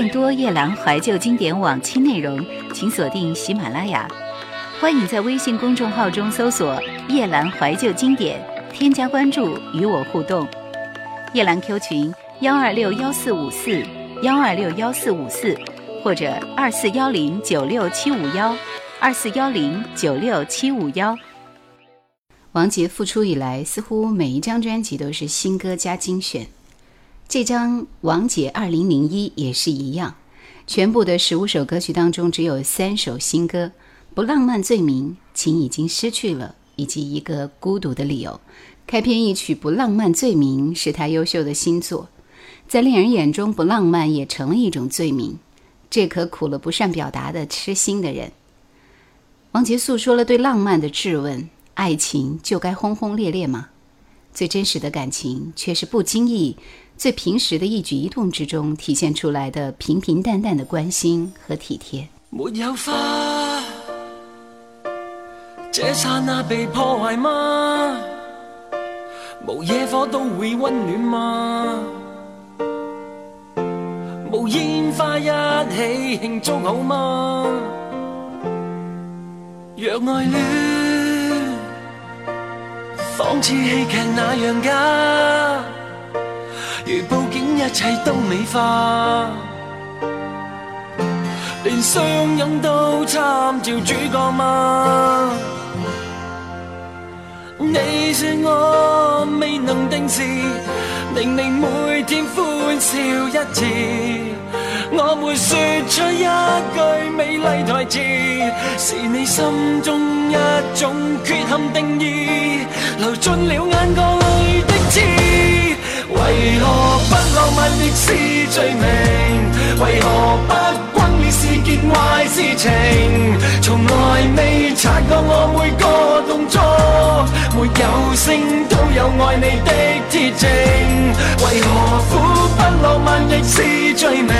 更多夜兰怀旧经典往期内容，请锁定喜马拉雅。欢迎在微信公众号中搜索“夜兰怀旧经典”，添加关注与我互动。夜兰 Q 群：幺二六幺四五四幺二六幺四五四，或者二四幺零九六七五幺二四幺零九六七五幺。王杰复出以来，似乎每一张专辑都是新歌加精选。这张《王姐二零零一》也是一样，全部的十五首歌曲当中只有三首新歌，《不浪漫罪名》、《情已经失去了》以及一个孤独的理由。开篇一曲《不浪漫罪名》是他优秀的新作，在恋人眼中，不浪漫也成了一种罪名。这可苦了不善表达的痴心的人。王杰诉说了对浪漫的质问：爱情就该轰轰烈烈吗？最真实的感情却是不经意。最平时的一举一动之中，体现出来的平平淡淡的关心和体贴。没有花，这刹那被破坏吗？无野火都会温暖吗？无烟花一起庆祝好吗？若爱恋，仿似戏剧那样假。如布景，一切都美化，连相拥都参照主角吗？你说我未能定时，令你每天欢笑一次。我没说出一句美丽台词，是你心中一种缺陷定义，流进了眼角里的刺。为何不浪漫亦是罪名？为何不轰烈是件坏事情？从来未察觉我每个动作，没有声都有爱你的铁证。为何苦不浪漫亦是罪名？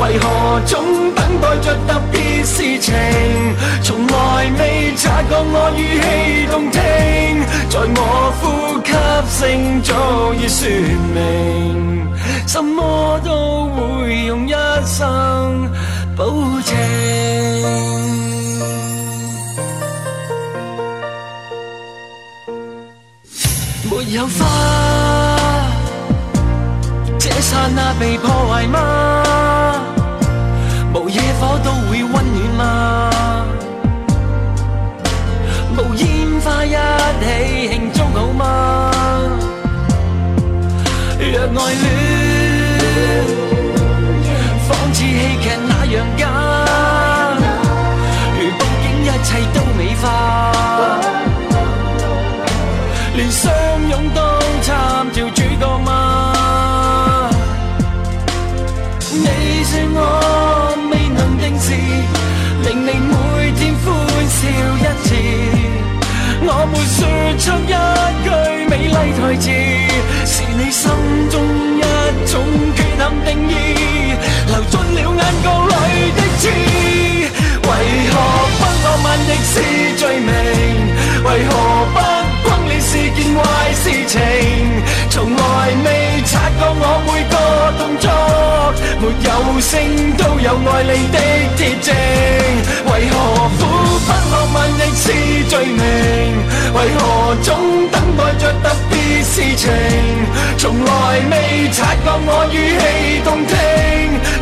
为何总等待着特别事情？从来未察觉我语气动听，在我呼吸星早已说明，什么都会用一生保证。没有花，这刹那被破坏吗？无野火都会温暖吗？无烟花一起庆祝好吗？若爱恋，仿似戏剧那样假，如布景，一切都美化，连相拥都参照主角吗？你说我未能定时，令你每天欢笑一次，我没说出一句美丽台词，心中一种缺陷定义，流进了眼角里的刺。为何不浪漫亦是罪名？为何不轰烈是件坏事情？从来未察觉我每个动作，没有声都有爱你的铁证。为何苦不浪漫亦是罪名？为何总等待着特别事情？从来未察觉我语气动听，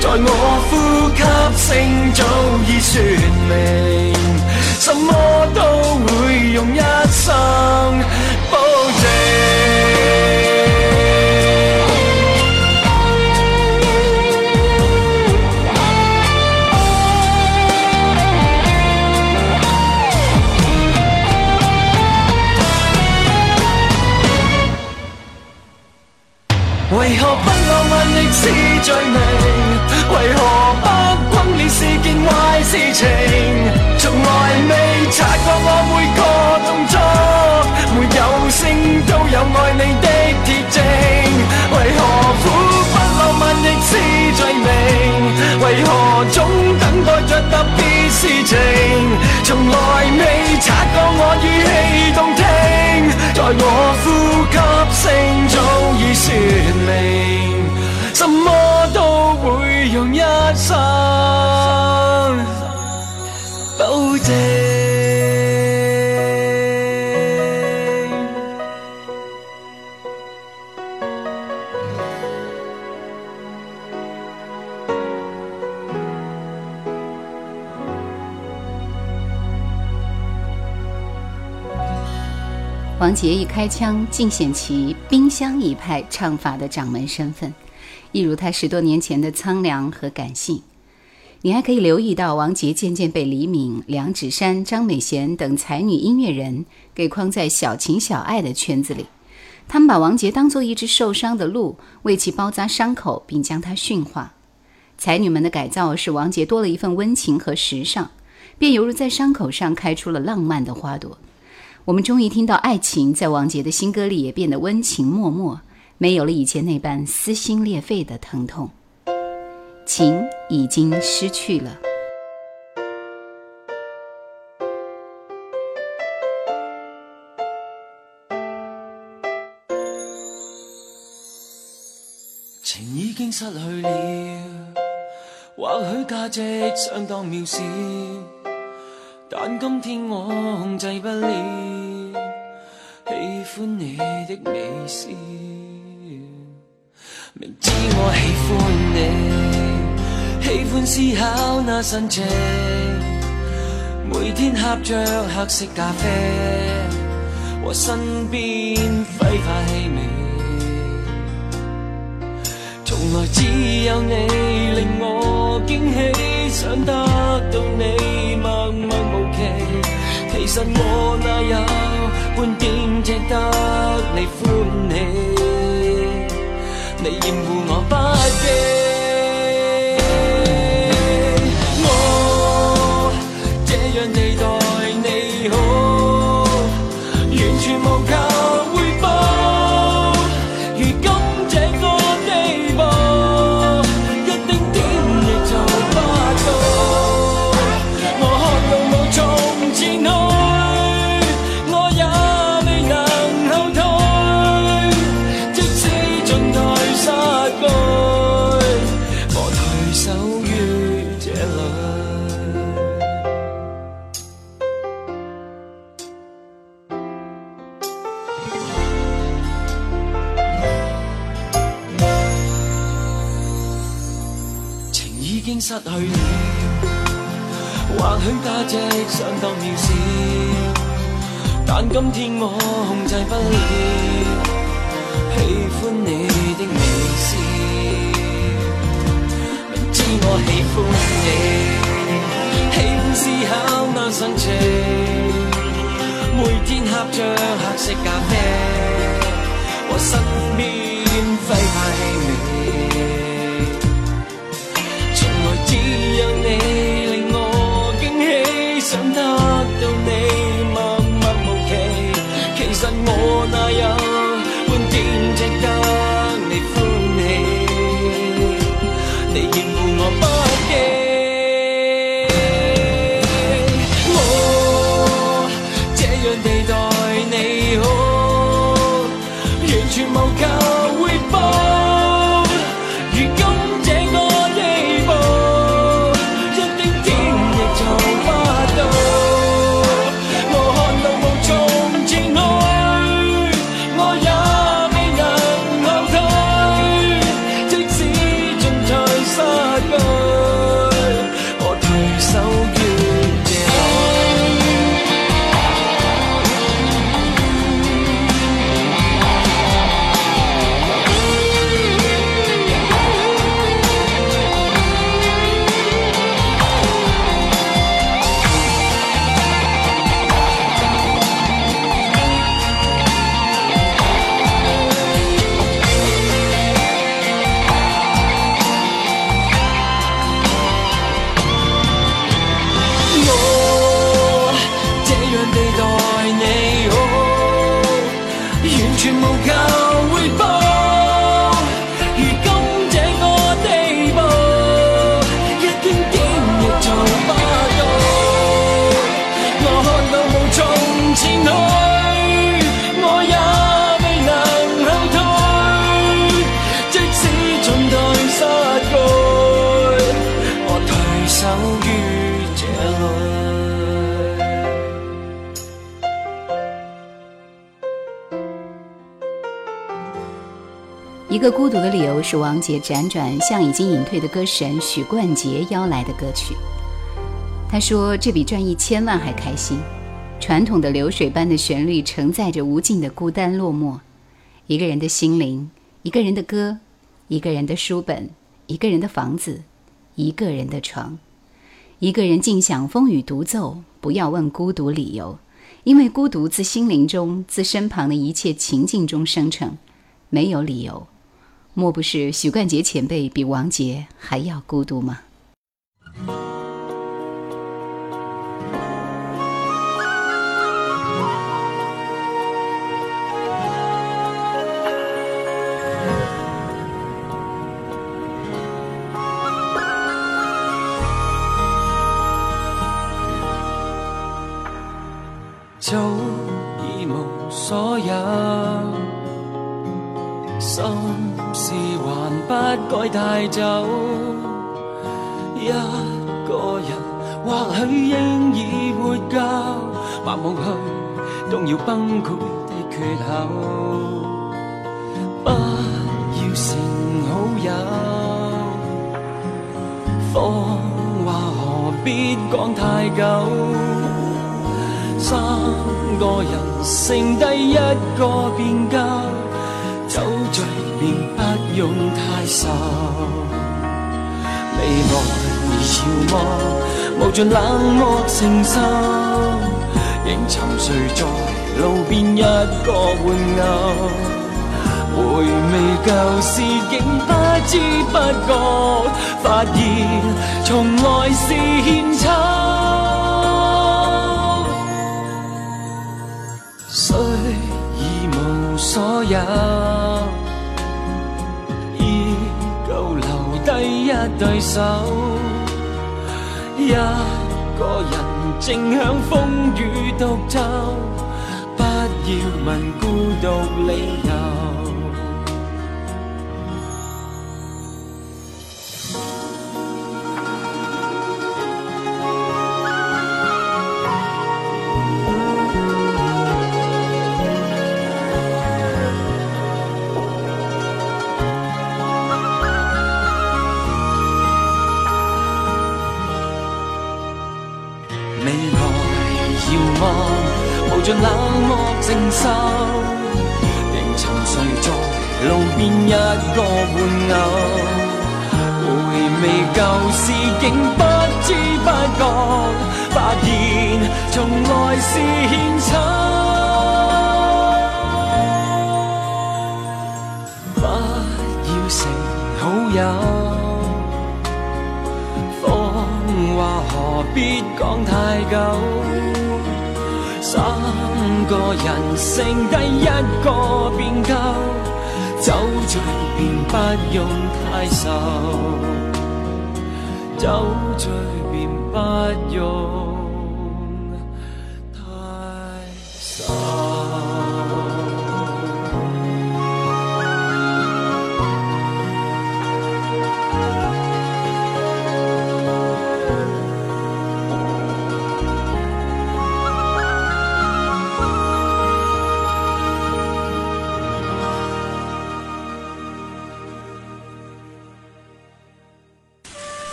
在我呼吸声早已说明，什么都会用一生是罪名？为何不轰烈是件坏事情？从来未察觉我每个动作，没有声都有爱你的铁证。为何苦不浪漫亦是罪名？为何总等待着特别事情？从来未察觉我语气动听，在我呼吸声早已说明，什么都会用一生保证。王杰一开腔，尽显其冰箱一派唱法的掌门身份，一如他十多年前的苍凉和感性。你还可以留意到，王杰渐渐被黎明、梁芷珊、张美贤等才女音乐人给框在小情小爱的圈子里。他们把王杰当做一只受伤的鹿，为其包扎伤口，并将他驯化。才女们的改造使王杰多了一份温情和时尚，便犹如在伤口上开出了浪漫的花朵。我们终于听到爱情在王杰的新歌里也变得温情脉脉，没有了以前那般撕心裂肺的疼痛。情已经失去了。情已经失去了，或许价值相当渺小，但今天我控制不了喜欢你的微笑。明知我喜欢你，喜欢思考那神情，每天喝着黑色咖啡，和身边挥发气味。从来只有你令我惊喜，想得到你默默无期。其实我哪有半點值得你歡喜？你厭或許價值相當渺小，但今天我控制不了喜歡你的微笑。明知我喜歡你，喜歡思考那神情，每天喝着黑色咖啡，和身邊揮發氣味。无求回报。个孤独的理由是王杰辗转向已经隐退的歌神许冠杰邀来的歌曲。他说：“这比赚一千万还开心。”传统的流水般的旋律承载着无尽的孤单落寞。一个人的心灵，一个人的歌，一个人的书本，一个人的房子，一个人的床，一个人静享风雨独奏。不要问孤独理由，因为孤独自心灵中，自身旁的一切情境中生成，没有理由。莫不是许冠杰前辈比王杰还要孤独吗？早已无所有，心不该带走。一个人或许应已活够，盲目去动摇崩溃的缺口。不要成好友，谎话何必讲太久？三个人剩低一个便够，醉便不用太愁。未来遥望，无尽冷漠承受，仍沉睡在路边一个玩偶。回味旧事，竟不知不觉，发现从来是献丑。虽已无所有，一对手，一个人正享风雨独奏，不要问孤独理由。旧事，竟不知不觉，发现从来是献丑。不要成好友。谎话何必讲太久？三个人剩低一个便够，酒醉便不用太愁，酒醉便不用。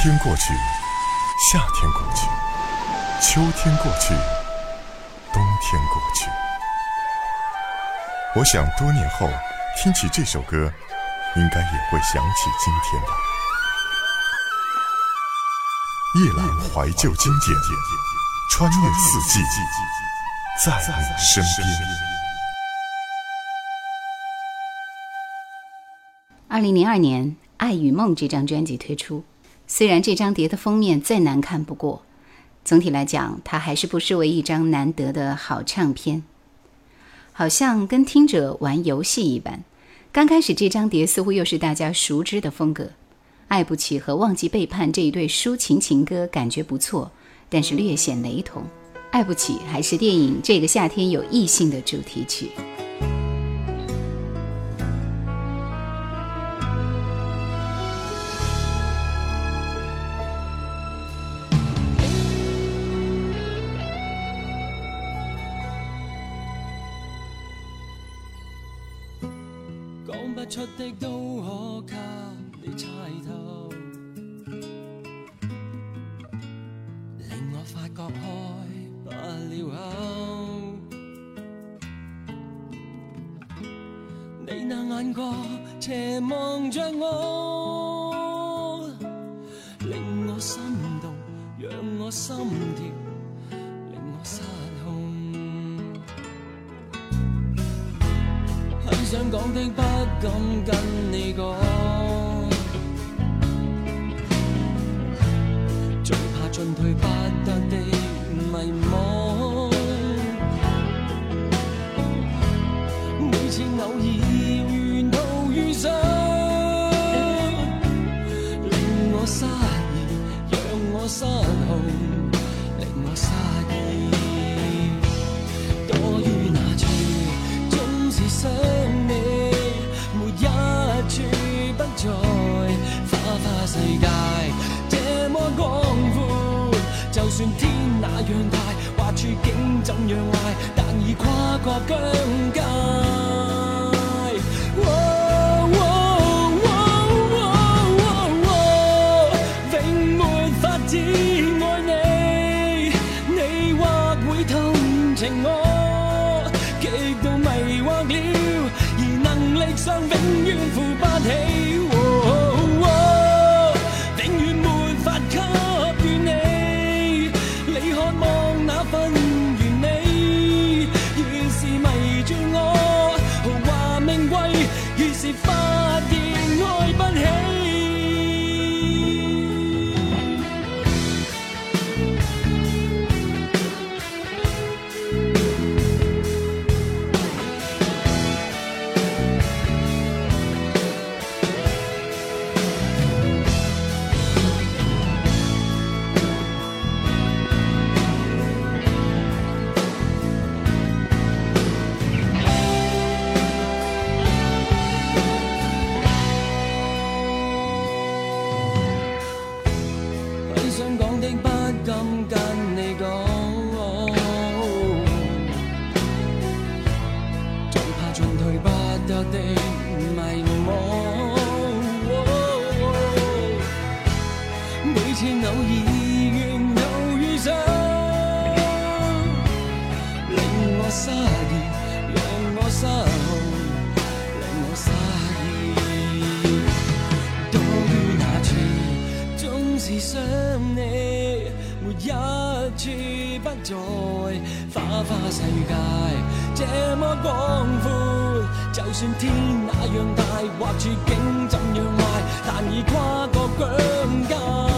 天过去，夏天过去，秋天过去，冬天过去。我想多年后听起这首歌，应该也会想起今天吧。夜阑怀旧经典，穿越四季，在你身边。二零零二年，《爱与梦》这张专辑推出。虽然这张碟的封面再难看不过，总体来讲，它还是不失为一张难得的好唱片。好像跟听者玩游戏一般。刚开始这张碟似乎又是大家熟知的风格，《爱不起》和《忘记背叛》这一对抒情情歌感觉不错，但是略显雷同。《爱不起》还是电影《这个夏天有异性》的主题曲。出的怎样坏，但已跨过疆。世界这么广阔，就算天那样大，或处境怎样坏，但已跨过疆界。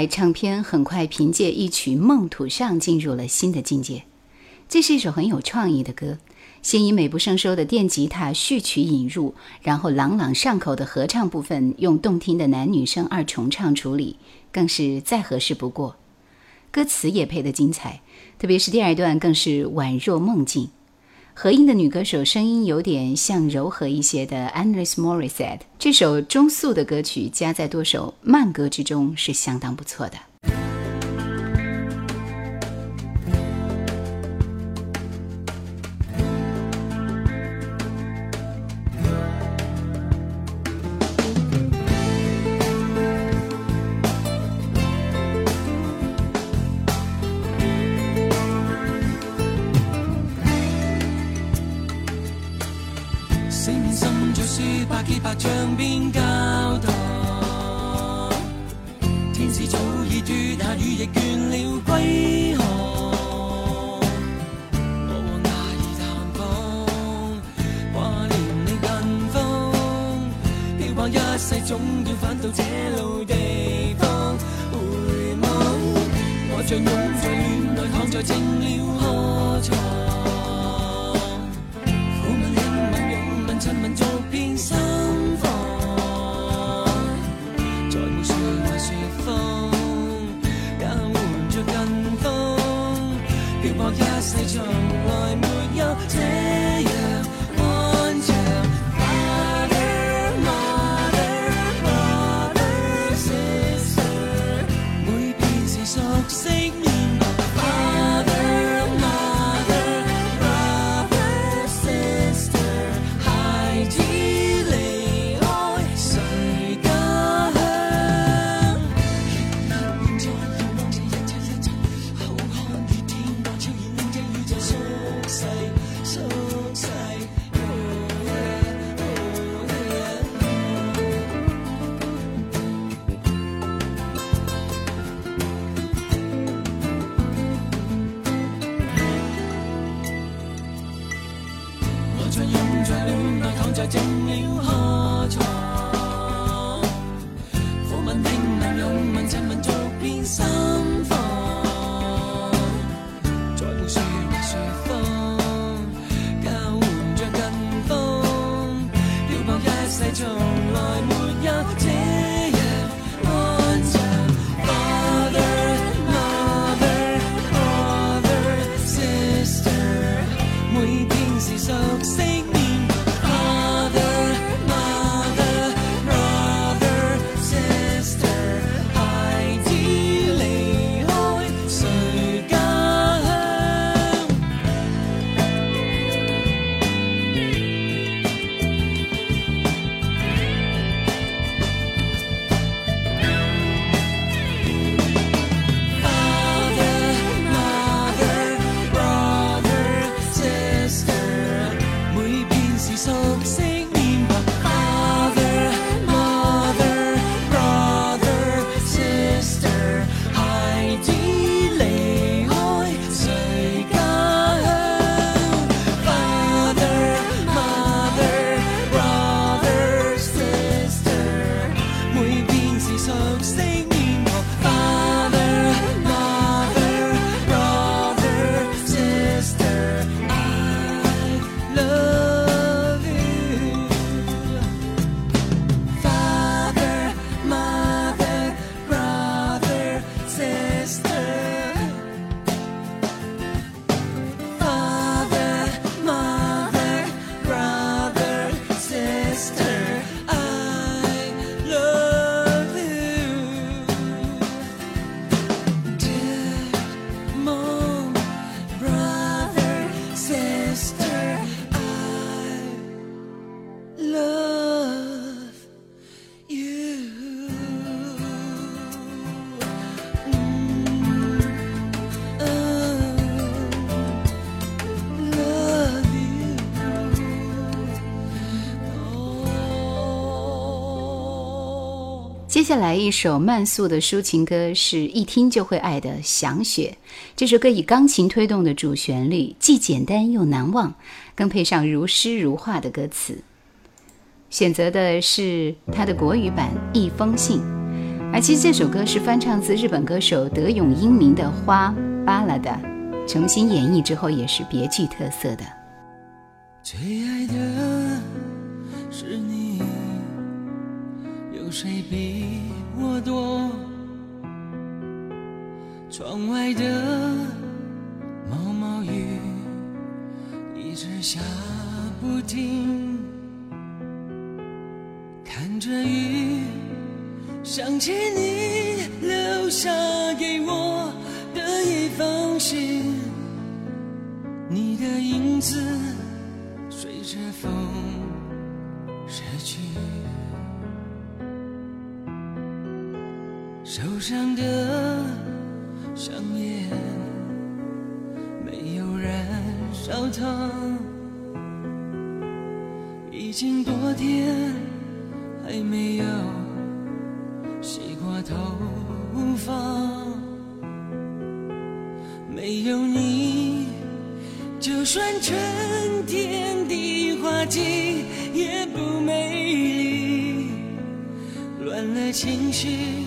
来，唱片很快凭借一曲《梦土上》进入了新的境界。这是一首很有创意的歌，先以美不胜收的电吉他序曲引入，然后朗朗上口的合唱部分用动听的男女声二重唱处理，更是再合适不过。歌词也配得精彩，特别是第二段更是宛若梦境。和音的女歌手声音有点像柔和一些的 Andres Mori said。这首中速的歌曲加在多首慢歌之中是相当不错的。下来一首慢速的抒情歌，是一听就会爱的《想雪》。这首歌以钢琴推动的主旋律，既简单又难忘，更配上如诗如画的歌词。选择的是它的国语版《一封信》，而，其实这首歌是翻唱自日本歌手德永英明的《花》巴拉的，重新演绎之后也是别具特色的。最爱的是你，有谁比我多？窗外的毛毛雨一直下不停，看着雨，想起你留下给我的一封信，你的影子。随着风逝去，手上的香烟没有燃烧它，已经多天还没有洗过头发，没有你，就算春天的。花季也不美丽，乱了情绪。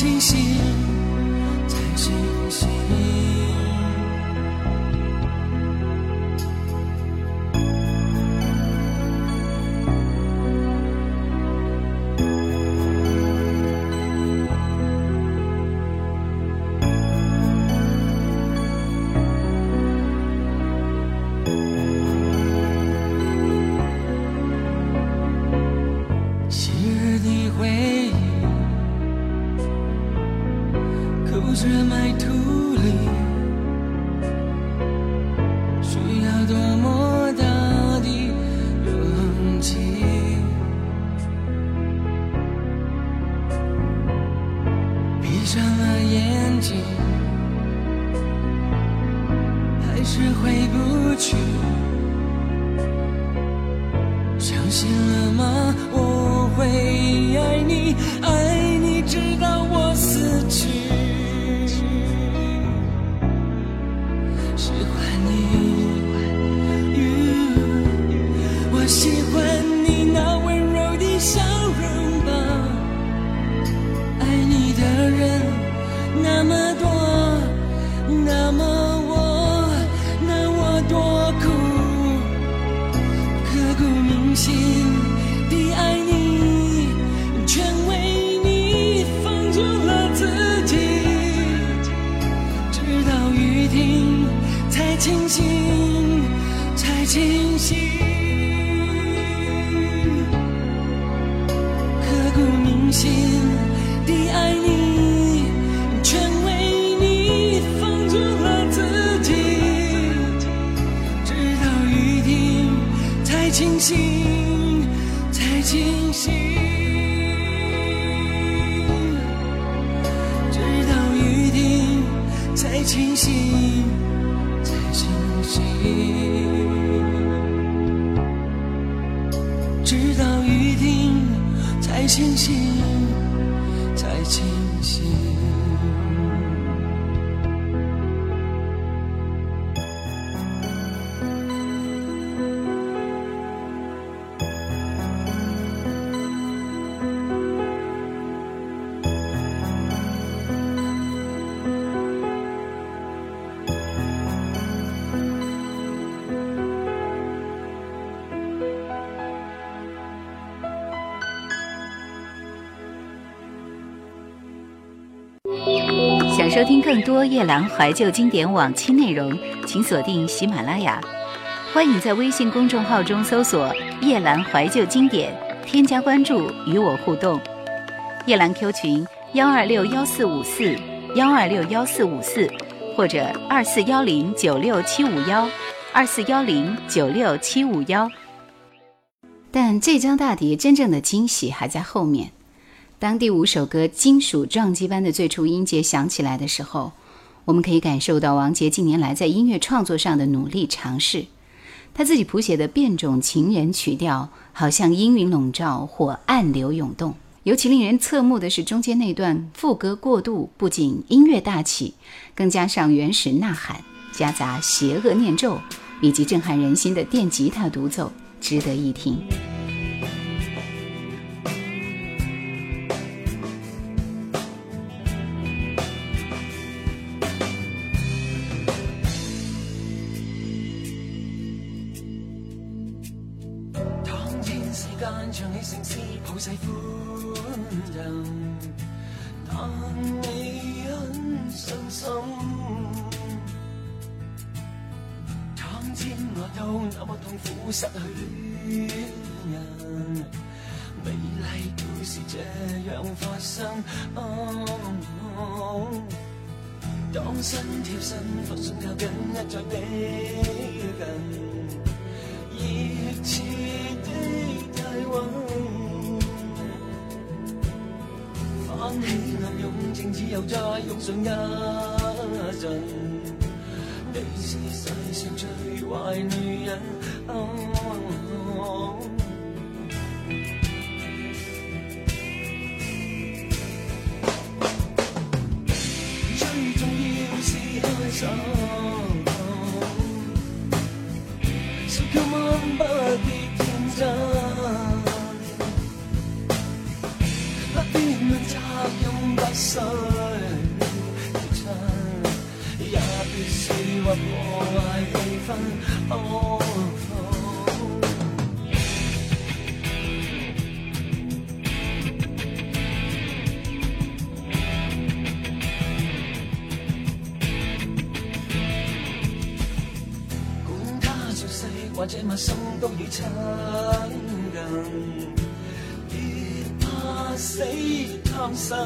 清晰，星星多夜兰怀旧经典往期内容，请锁定喜马拉雅。欢迎在微信公众号中搜索“夜兰怀旧经典”，添加关注与我互动。夜兰 Q 群：幺二六幺四五四幺二六幺四五四，或者二四幺零九六七五幺二四幺零九六七五幺。但这张大碟真正的惊喜还在后面。当第五首歌金属撞击般的最初音节响起来的时候，我们可以感受到王杰近年来在音乐创作上的努力尝试。他自己谱写的变种情人曲调，好像阴云笼罩或暗流涌动。尤其令人侧目的是中间那段副歌过渡，不仅音乐大起，更加上原始呐喊，夹杂邪恶念咒，以及震撼人心的电吉他独奏，值得一听。苦失去恋人，美丽故事这样发生。当身贴身，放松靠近，一再逼近，热切的体温，泛起暗涌，静止又再涌上一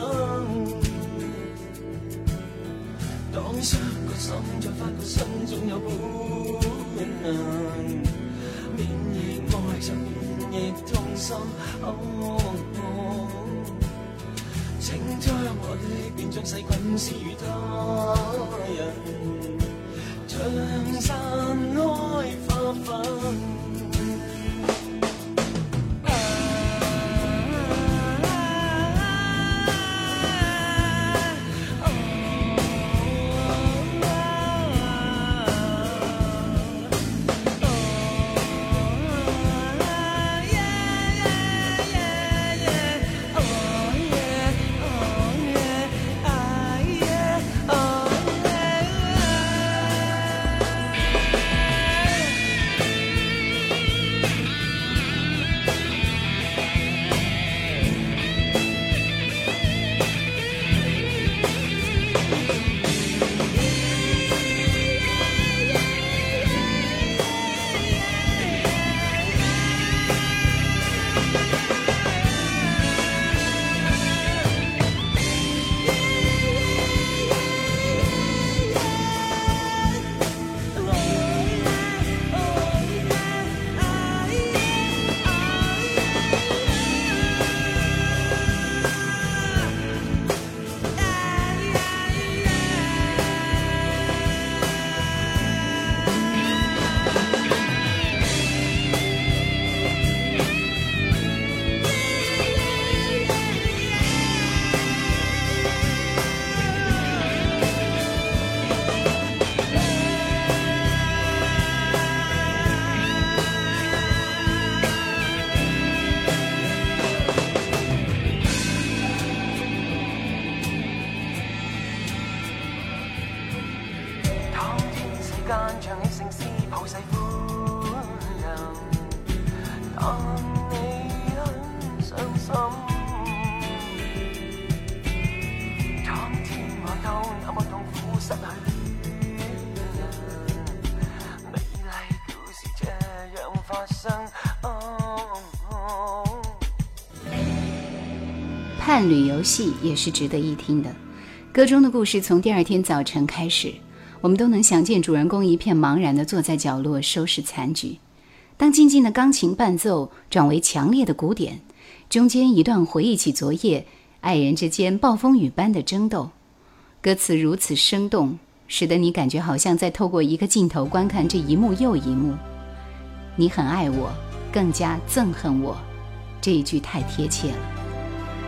生。当伤个心再翻个身，总有本能。免疫爱就免疫痛心。请将我的变将细菌施予他人。像散开花粉。戏也是值得一听的。歌中的故事从第二天早晨开始，我们都能想见主人公一片茫然地坐在角落收拾残局。当静静的钢琴伴奏转为强烈的鼓点，中间一段回忆起昨夜爱人之间暴风雨般的争斗，歌词如此生动，使得你感觉好像在透过一个镜头观看这一幕又一幕。你很爱我，更加憎恨我，这一句太贴切了。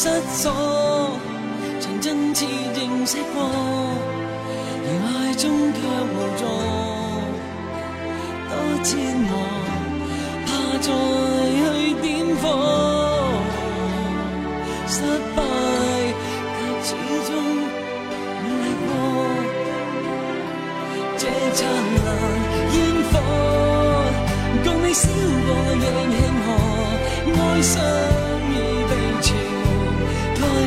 失所，曾真切认识过，而爱中却无助，多折磨，怕再去点火，失败却始终美丽过，这灿烂烟火，共你烧过亦庆贺，哀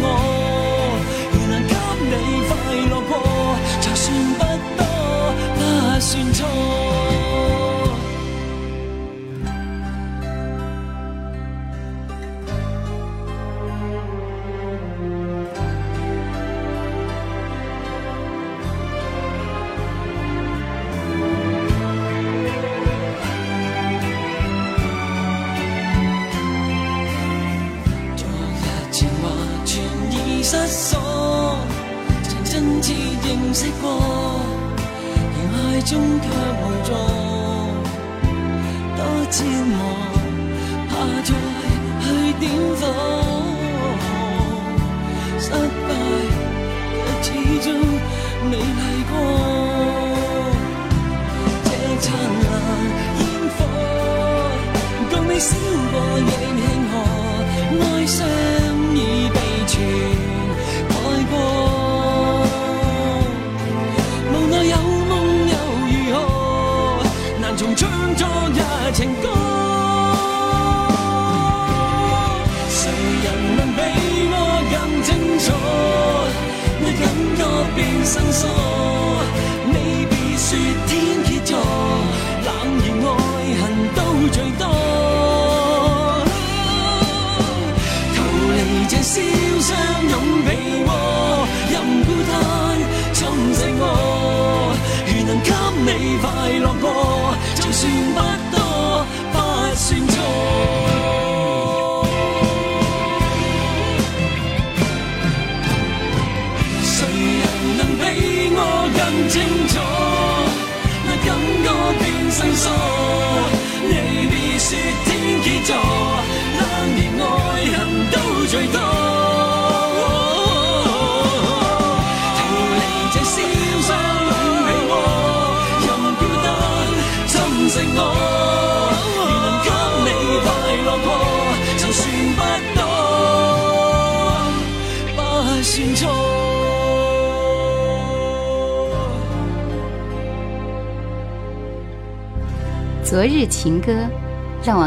more 认识过，而爱中却无助。多折磨，怕再去点火。失败，却始终美丽过。这灿烂烟火，共你烧过。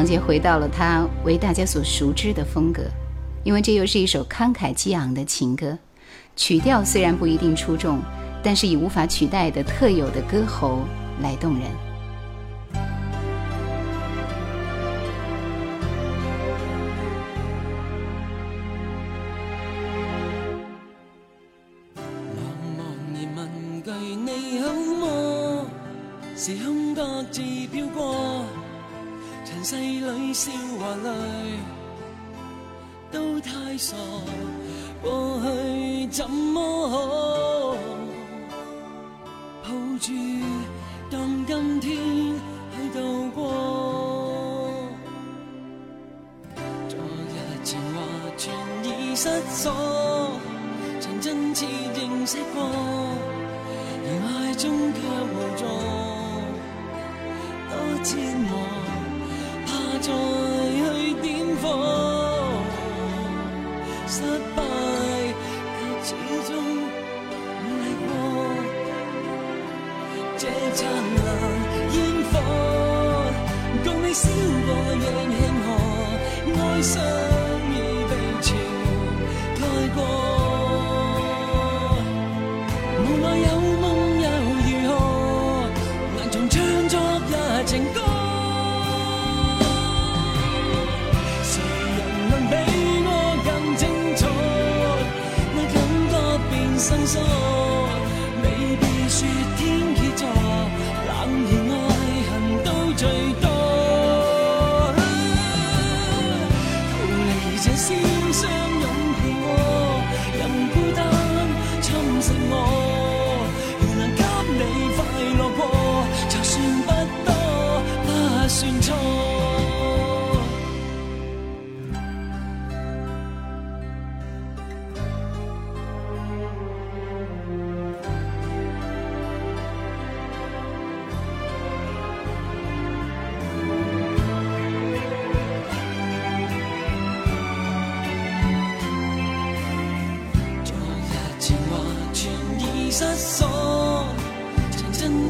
王杰回到了他为大家所熟知的风格，因为这又是一首慷慨激昂的情歌，曲调虽然不一定出众，但是以无法取代的特有的歌喉来动人。时空各自飘过，世里笑和泪都太傻，过去怎么好？抱住当今天去度过，昨日情话全已失所，曾真切认识过，而爱中却无助。折磨，再去点火，失败却始终努力过。这灿烂烟火，共你烧过仍庆贺，爱上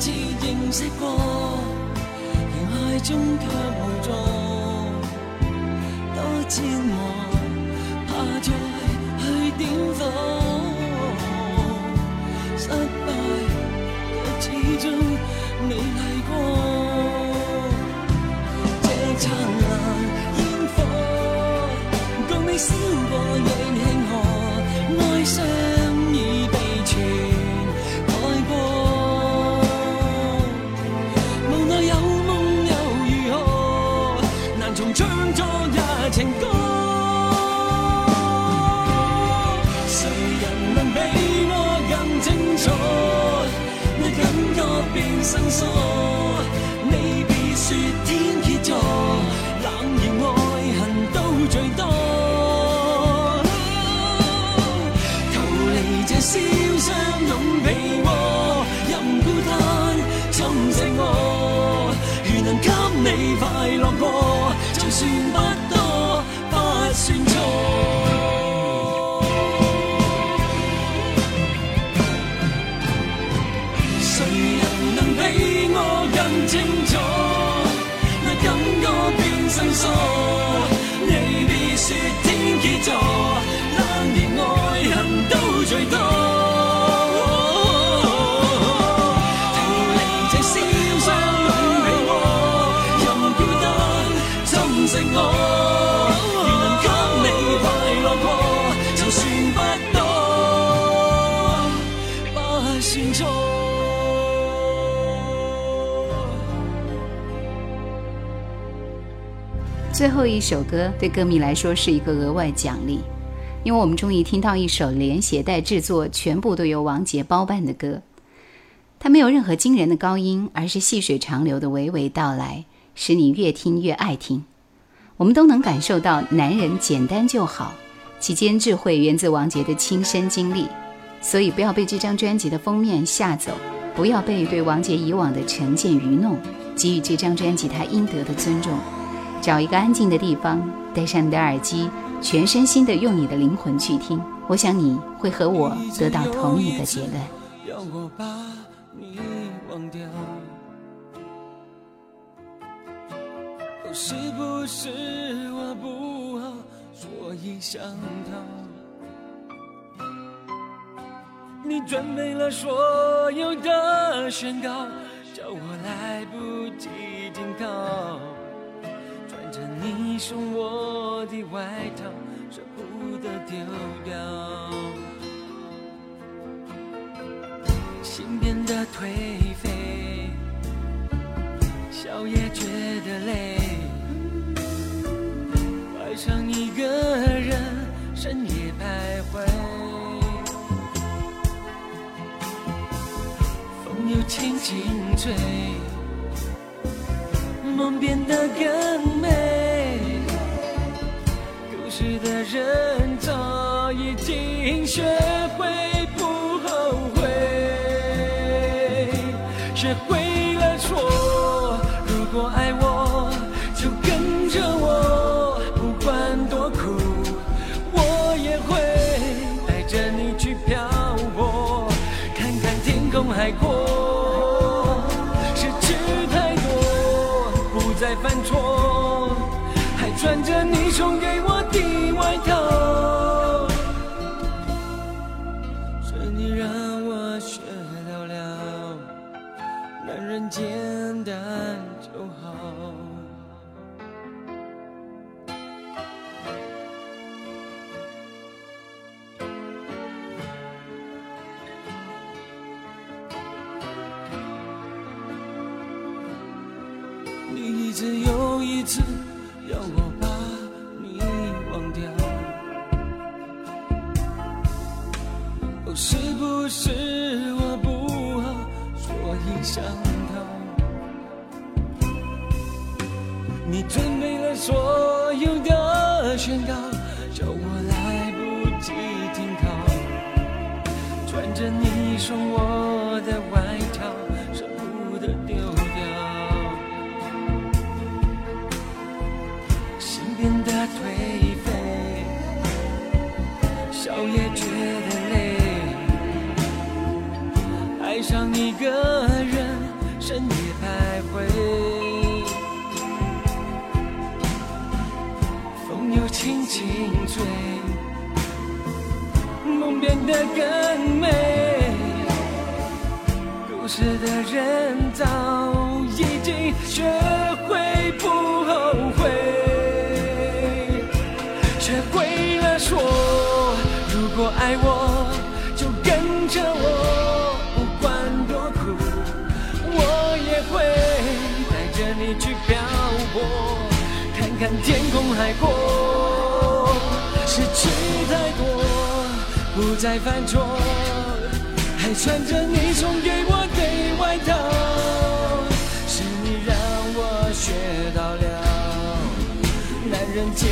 曾真切认识过，而爱中却无助，多煎熬，怕再去点火，失败却始终美丽过。这灿烂烟火，共你烧过亦庆贺，爱上从唱作一情歌。谁人能比我更清楚？那感觉变生疏，你别说天蝎座，冷言爱恨都最多。逃离这烧伤拥被窝，任孤单侵蚀我。如能给你快乐过，算不多，不算错。谁人能比我更清楚？那感觉变生疏，未必说天蝎座，冷言爱恨都最后一首歌对歌迷来说是一个额外奖励，因为我们终于听到一首连携带制作全部都由王杰包办的歌。它没有任何惊人的高音，而是细水长流的娓娓道来，使你越听越爱听。我们都能感受到男人简单就好，其间智慧源自王杰的亲身经历。所以不要被这张专辑的封面吓走，不要被对王杰以往的成见愚弄，给予这张专辑他应得的尊重。找一个安静的地方，戴上你的耳机，全身心的用你的灵魂去听。我想你会和我得到同一个结论。要我把你忘掉，是不是我不，所以想逃？你准备了所有的宣告，叫我来不及停靠。穿着你送我的外套，舍不得丢掉。心变得颓废，笑也觉得累，爱上一个人，深夜徘徊，风又轻轻吹，梦变得更美，故事的人早已经学会。学会了说，如果爱我就跟着我，不管多苦，我也会带着你去漂泊，看看天空海阔，失去太多，不再犯错。还穿着你送给我的外套，是你让我学到了，男人简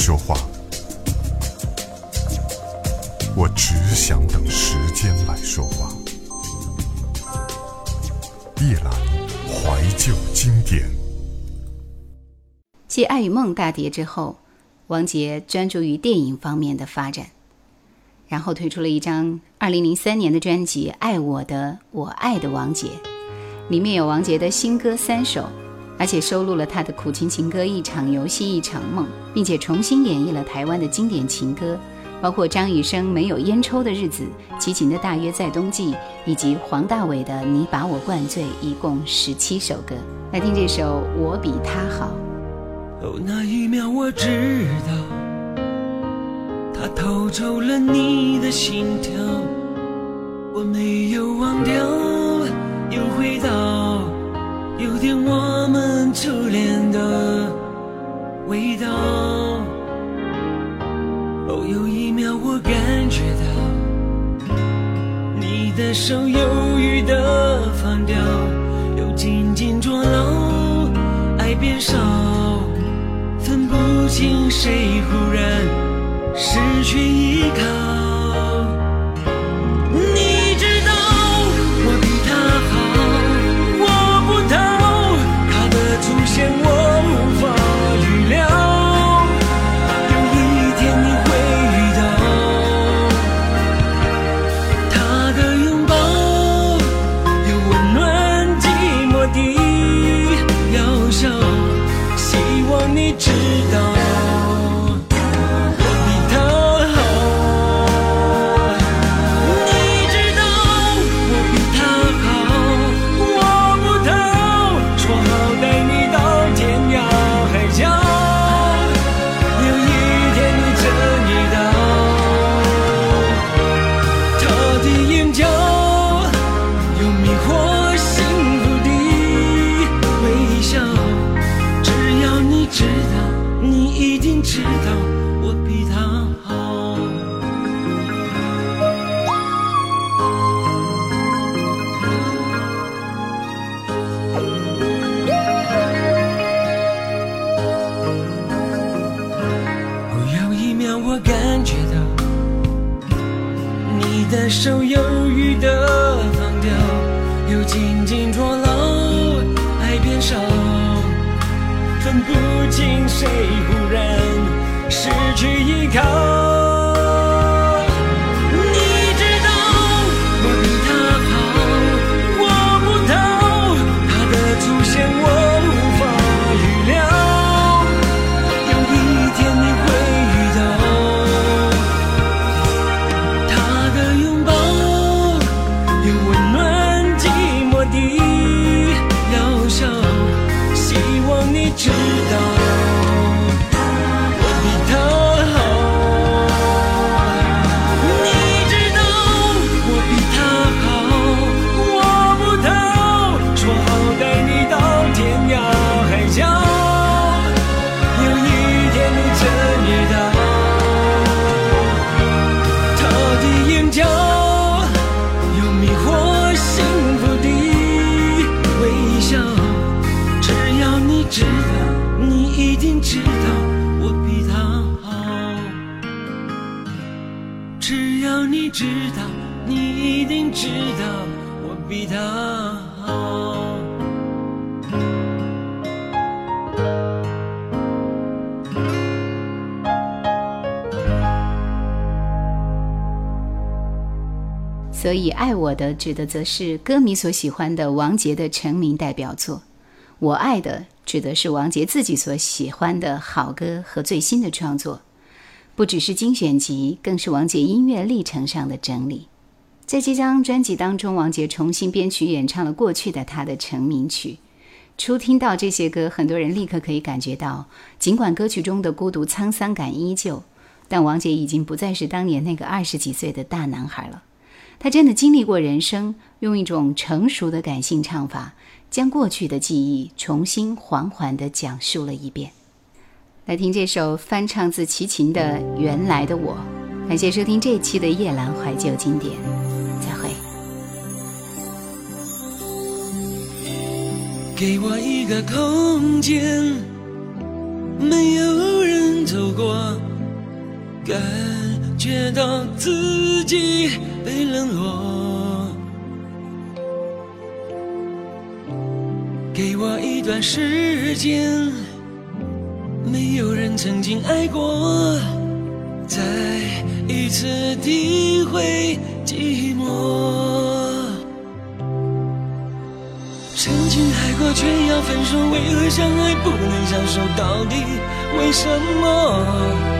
说话，我只想等时间来说话。夜阑怀旧经典。继《爱与梦》大碟之后，王杰专注于电影方面的发展，然后推出了一张2003年的专辑《爱我的我爱的王杰》，里面有王杰的新歌三首，而且收录了他的苦情情歌《一场游戏一场梦》，并且重新演绎了台湾的经典情歌，包括张雨生《没有烟抽的日子》、齐秦的《大约在冬季》，以及黄大炜的《你把我灌醉》，一共十七首歌。来听这首《我比他好》。哦，那一秒我知道，他偷走了你的心跳，我没有忘掉，又回到有点我们初恋的味道。哦，有一秒我感觉到你的手犹豫的放掉，又紧紧捉牢，爱变少，分不清谁忽然失去依靠。知道所以，爱我的指的则是歌迷所喜欢的王杰的成名代表作，我爱的指的是王杰自己所喜欢的好歌和最新的创作，不只是精选集，更是王杰音乐历程上的整理。在这张专辑当中，王杰重新编曲演唱了过去的他的成名曲。初听到这些歌，很多人立刻可以感觉到，尽管歌曲中的孤独沧桑感依旧，但王杰已经不再是当年那个二十几岁的大男孩了。他真的经历过人生，用一种成熟的感性唱法，将过去的记忆重新缓缓地讲述了一遍。来听这首翻唱自齐秦的《原来的我》，感谢收听这一期的夜阑怀旧经典，再会。给我一个空间，没有人走过，感觉到自己被冷落。给我一段时间，没有人曾经爱过，再一次体会寂寞。曾经爱过，却要分手，为何相爱不能相守？到底为什么？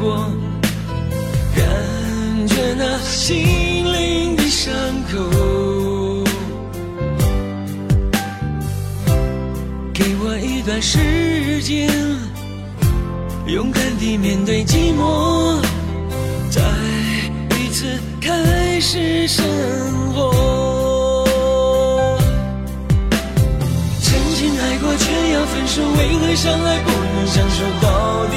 过，感觉那心灵的伤口。给我一段时间，勇敢地面对寂寞，再一次开始生活。曾经爱过，却要分手，为何相爱不能相守？到底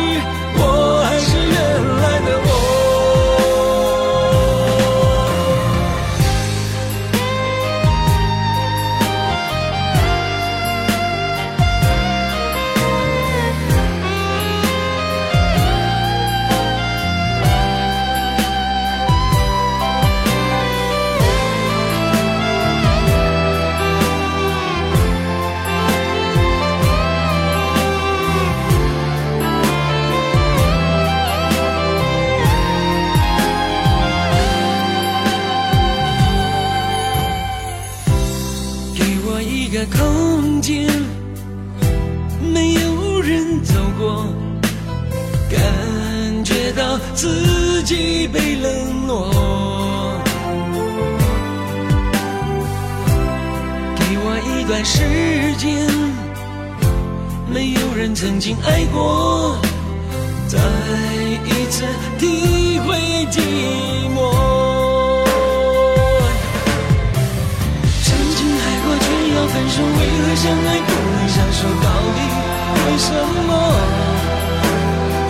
自己被冷落。给我一段时间，没有人曾经爱过，再一次体会寂寞。曾经爱过，却要分手，为何相爱不能相守？到底为什么？